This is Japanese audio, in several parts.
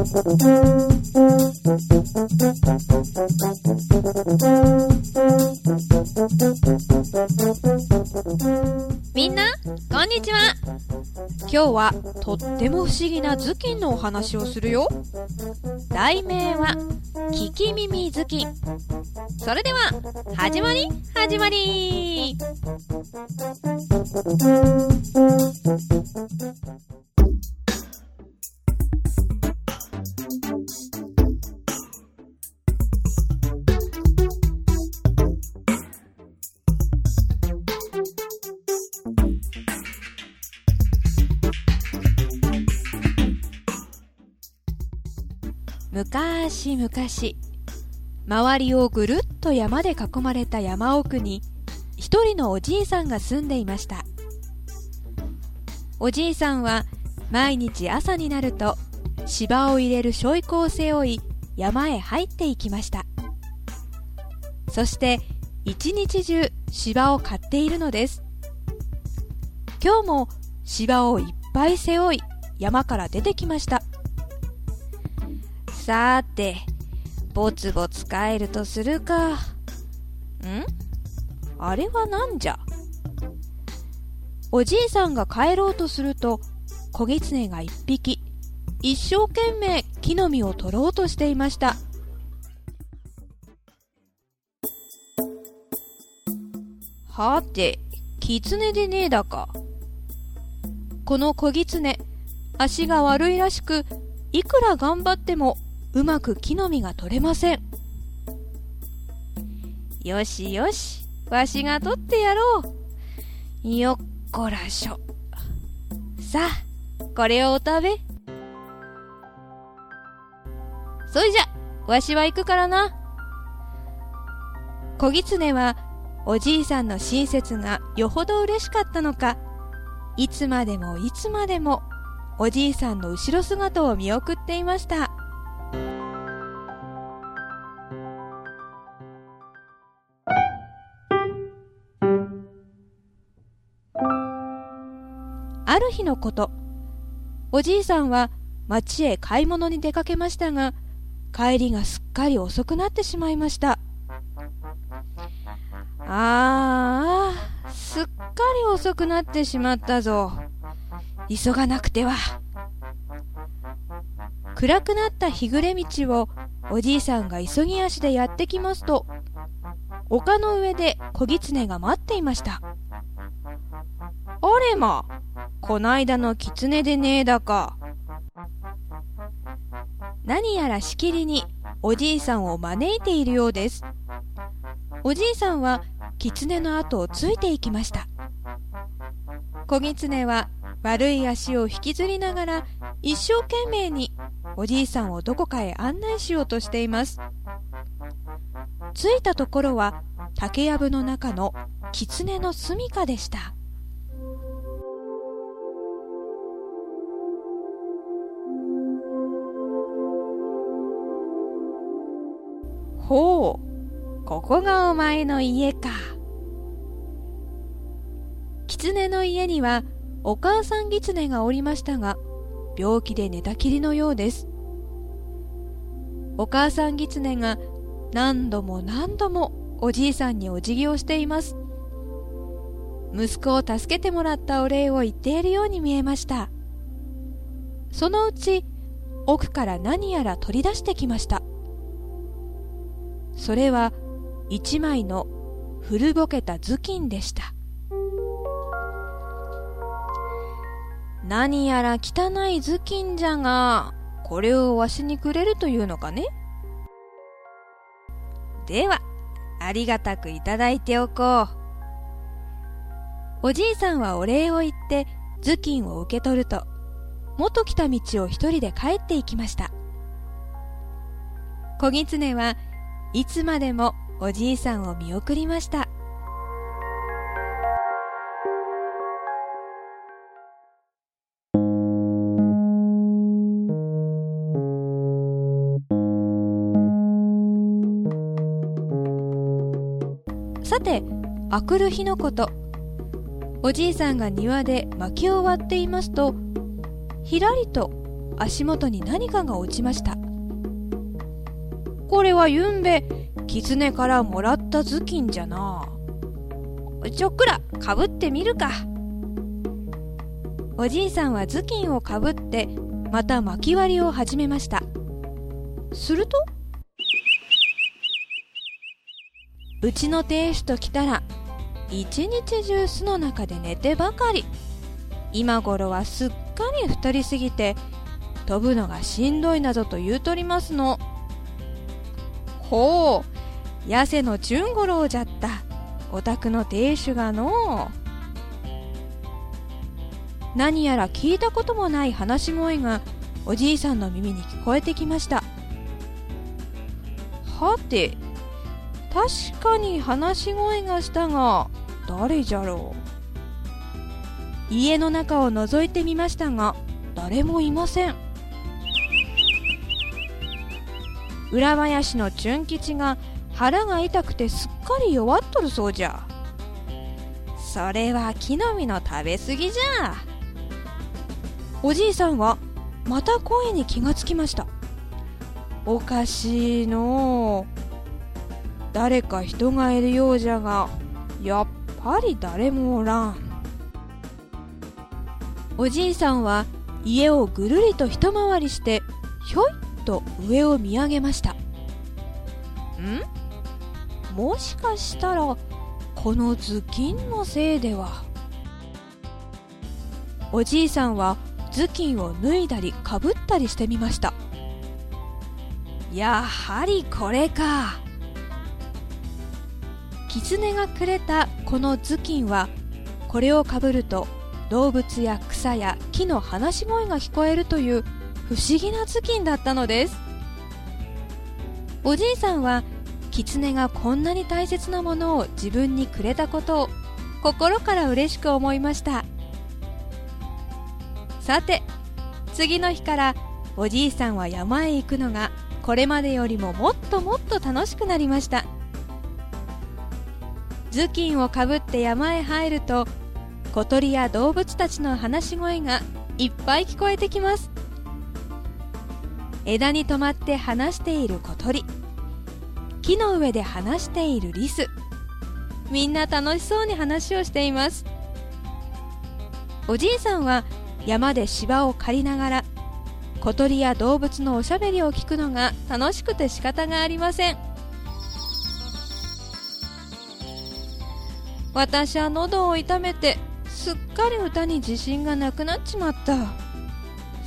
みんなこんにちは。今日はとっても不思議な頭巾のお話をするよ。題名は聞き耳頭巾。それでは始まり始まり。昔周りをぐるっと山で囲まれた山奥に一人のおじいさんが住んでいました。おじいさんは毎日朝になると芝を入れるしょいこを背負い山へ入っていきました。そして一日中芝を買っているのです。今日も芝をいっぱい背負い山から出てきました。さーて、ぼつぼつ帰るとするか。ん？あれはなんじゃ？おじいさんが帰ろうとすると、小狐が一匹、一生懸命木の実を取ろうとしていました。はて、狐でねえだか。この小狐、足が悪いらしく、いくら頑張ってもうまく木の実が取れません。よしよしわしが取ってやろう。よっこらしょ。さあこれをお食べ。そいじゃわしは行くからな。小狐はおじいさんの親切がよほど嬉しかったのか。いつまでもいつまでもおじいさんの後ろ姿を見送っていました。る日のこと。おじいさんは町へ買い物に出かけましたが帰りがすっかり遅くなってしまいました。ああすっかり遅くなってしまったぞ。急がなくては。暗くなった日暮れ道をおじいさんが急ぎ足でやってきますと丘の上で小狐が待っていました。あれまこないだの狐でねえだか。何やらしきりにおじいさんを招いているようです。おじいさんは狐の後をついていきました。小狐は悪い足を引きずりながら一生懸命におじいさんをどこかへ案内しようとしています。着いたところは竹やぶの中の狐の住処でした。ほう、ここがお前の家か。狐の家にはお母さん狐がおりましたが、病気で寝たきりのようです。お母さん狐が何度も何度もおじいさんにお辞儀をしています。息子を助けてもらったお礼を言っているように見えました。そのうち奥から何やら取り出してきました。それは一枚の古ぼけた頭巾でした。何やら汚い頭巾じゃがこれをわしにくれるというのかね。ではありがたくいただいておこう。おじいさんはお礼を言って頭巾を受け取ると元来た道を一人で帰っていきました。小狐はいつまでもおじいさんを見送りました。さてあくる日のこと。おじいさんが庭で薪を割っていますとひらりと足元に何かが落ちました。これはゆんべ狐からもらった頭巾じゃな。ちょっくらかぶってみるか。おじいさんは頭巾をかぶってまた巻き割りを始めました。するとうちの亭主と来たら一日中巣の中で寝てばかり。今頃はすっかり太りすぎて飛ぶのがしんどいなどと言うとりますの。ほう。痩せの純五郎じゃった。お宅の亭主がの何やら聞いたこともない話し声がおじいさんの耳に聞こえてきました。はて確かに話し声がしたが誰じゃろう。家の中を覗いてみましたが誰もいません。浦林の純吉が腹が痛くてすっかり弱っとるそうじゃ。それは木の実の食べ過ぎじゃ。おじいさんはまた声に気がつきました。おかしいの誰か人がいるようじゃがやっぱり誰もおらん。おじいさんは家をぐるりと一回りしてひょいと上を見上げました。ん？もしかしたらこの頭巾のせいでは。おじいさんは頭巾を脱いだりかぶったりしてみました。やはりこれか。狐がくれたこの頭巾はこれをかぶると動物や草や木の話し声が聞こえるという不思議な頭巾だったのです。おじいさんは狐がこんなに大切なものを自分にくれたことを心から嬉しく思いました。さて次の日からおじいさんは山へ行くのがこれまでよりももっともっと楽しくなりました。頭巾をかぶって山へ入ると小鳥や動物たちの話し声がいっぱい聞こえてきます。枝に止まって話している小鳥。木の上で話しているリス。みんな楽しそうに話をしています。おじいさんは山で芝を刈りながら小鳥や動物のおしゃべりを聞くのが楽しくて仕方がありません。私は喉を痛めてすっかり歌に自信がなくなっちまった。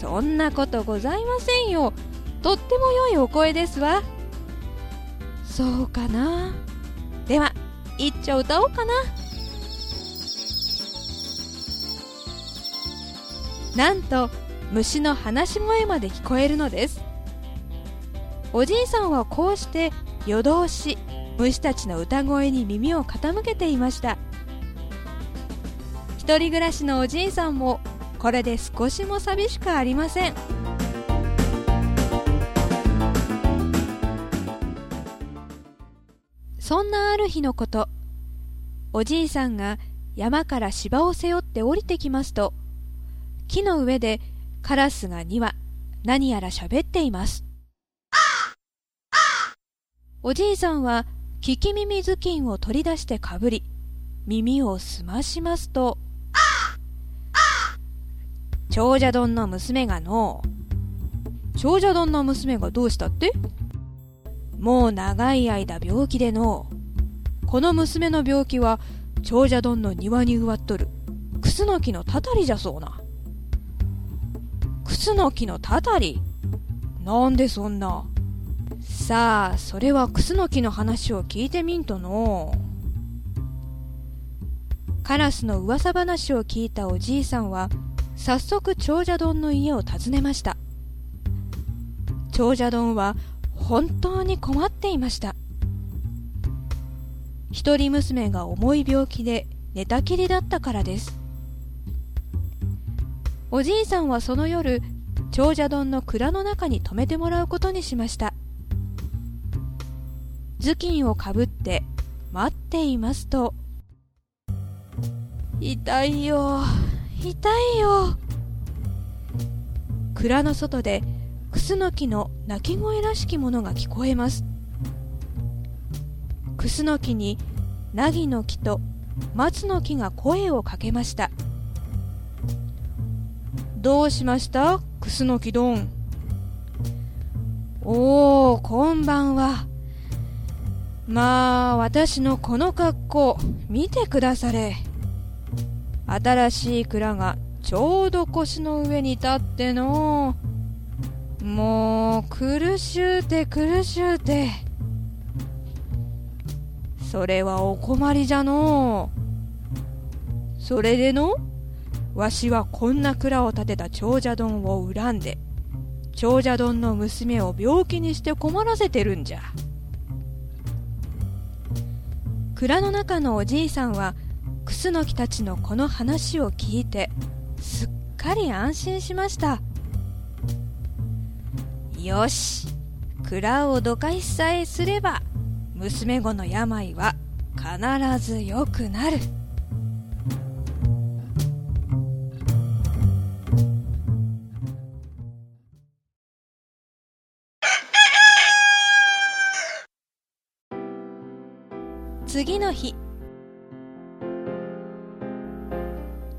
そんなことございませんよ。とっても良いお声ですわ。そうかな。では一丁歌おうかな。なんと虫の話し声まで聞こえるのです。おじいさんはこうして夜通し虫たちの歌声に耳を傾けていました。一人暮らしのおじいさんもこれで少しも寂しくありません。そんなある日のことおじいさんが山から芝を背負って降りてきますと木の上でカラスが2羽何やら喋っています。おじいさんは聞き耳頭巾を取り出してかぶり耳を澄ましますと長者丼の娘がの。長者丼の娘がどうしたって？もう長い間病気での。この娘の病気は長者丼の庭に植わっとる。クスノキのたたりじゃそうな。クスノキのたたり。なんでそんな。さあそれはクスノキの話を聞いてみんとの。カラスの噂話を聞いたおじいさんは早速長者丼の家を訪ねました。長者丼は本当に困っていました。一人娘が重い病気で寝たきりだったからです。おじいさんはその夜長者丼の蔵の中に泊めてもらうことにしました。頭巾をかぶって待っていますと痛いよ。痛いよ。蔵の外でクスノキの鳴き声らしきものが聞こえます。クスノキにナギの木と松の木が声をかけました。どうしました？クスノキどんおおこんばんは。まあ私のこの格好見てくだされ。新しい蔵がちょうど腰の上に立っての。もう苦しゅうて苦しゅうて。それはお困りじゃの。それでのわしはこんな蔵を建てた長者丼を恨んで長者丼の娘を病気にして困らせてるんじゃ。蔵の中のおじいさんはクスノキたちのこの話を聞いてすっかり安心しました。よし蔵をどかしさえすれば娘子の病は必ず良くなる。次の日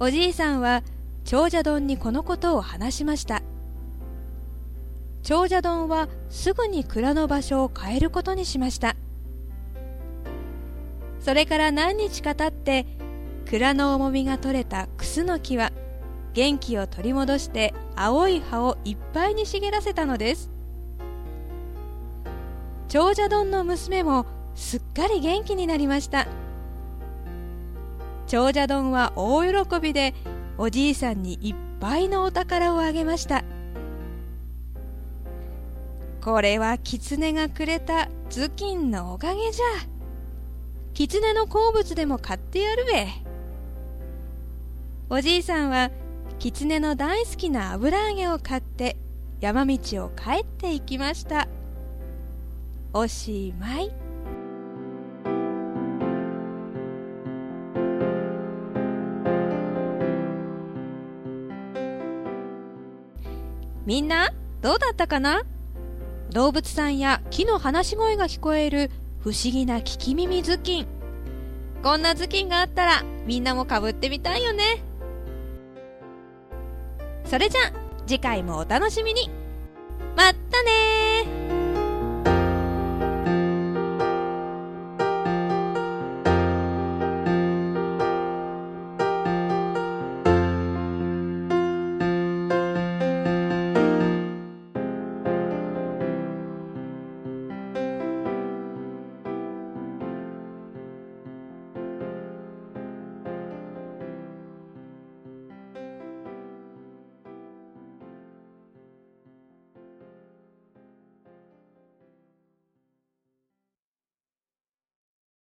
おじいさんは長者丼にこのことを話しました。長者丼はすぐに蔵の場所を変えることにしました。それから何日か経って蔵の重みが取れたクスノキは元気を取り戻して青い葉をいっぱいに茂らせたのです。長者丼の娘もすっかり元気になりました。長者丼は大喜びでおじいさんにいっぱいのお宝をあげました。これは狐がくれた頭巾のおかげじゃ。狐の好物でも買ってやるべ。おじいさんは狐の大好きな油揚げを買って山道を帰っていきました。おしまい。みんなどうだったかな？動物さんや木の話し声が聞こえる不思議な聞き耳頭巾こんな頭巾があったらみんなもかぶってみたいよね。それじゃ次回もお楽しみに。まったね